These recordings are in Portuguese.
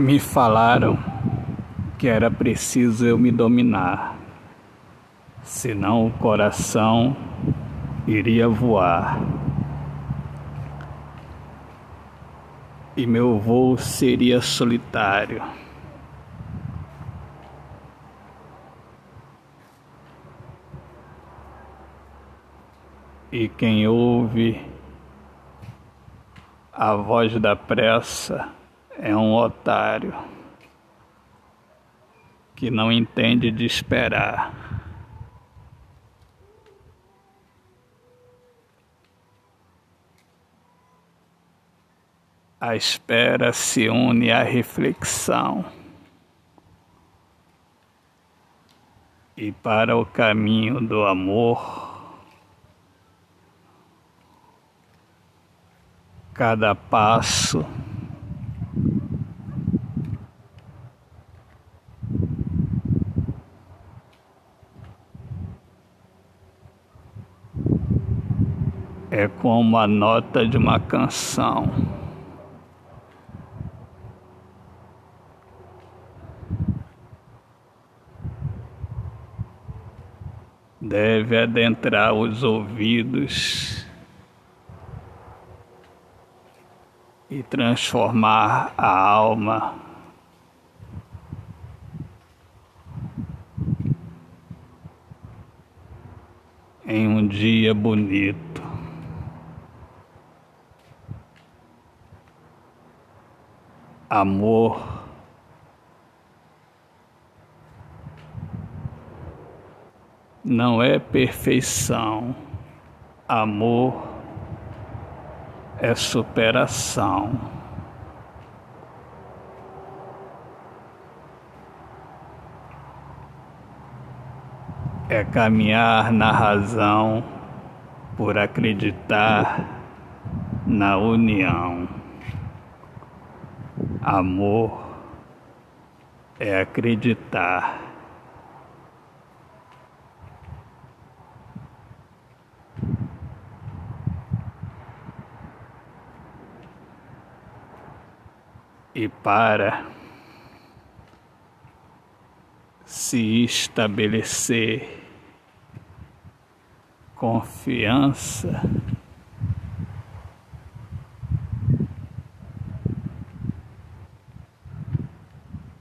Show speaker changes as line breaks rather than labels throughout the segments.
Me falaram que era preciso eu me dominar, senão o coração iria voar. E meu voo seria solitário. E quem ouve a voz da pressa é um otário que não entende de esperar. A espera se une à reflexão. E para o caminho do amor, cada passo é como a nota de uma canção. Deve adentrar os ouvidos e transformar a alma. Em um dia bonito. Amor. Não é perfeição, amor é superação. É caminhar na razão por acreditar na união. Amor é acreditar. E para se estabelecer confiança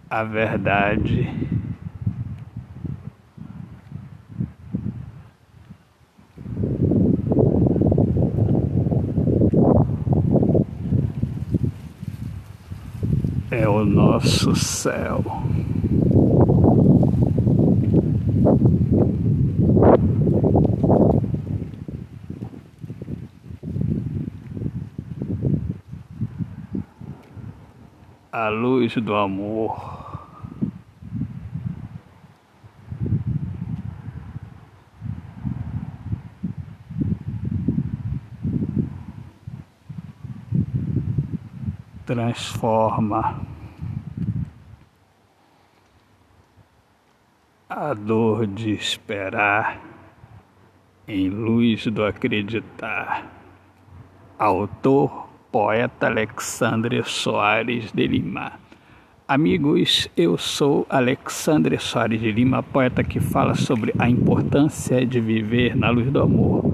a verdade. É o nosso céu. A luz do amor. Transforma a dor de esperar em luz do acreditar. Autor, poeta Alexandre Soares de Lima. Amigos, eu sou Alexandre Soares de Lima, poeta que fala sobre a importância de viver na luz do amor.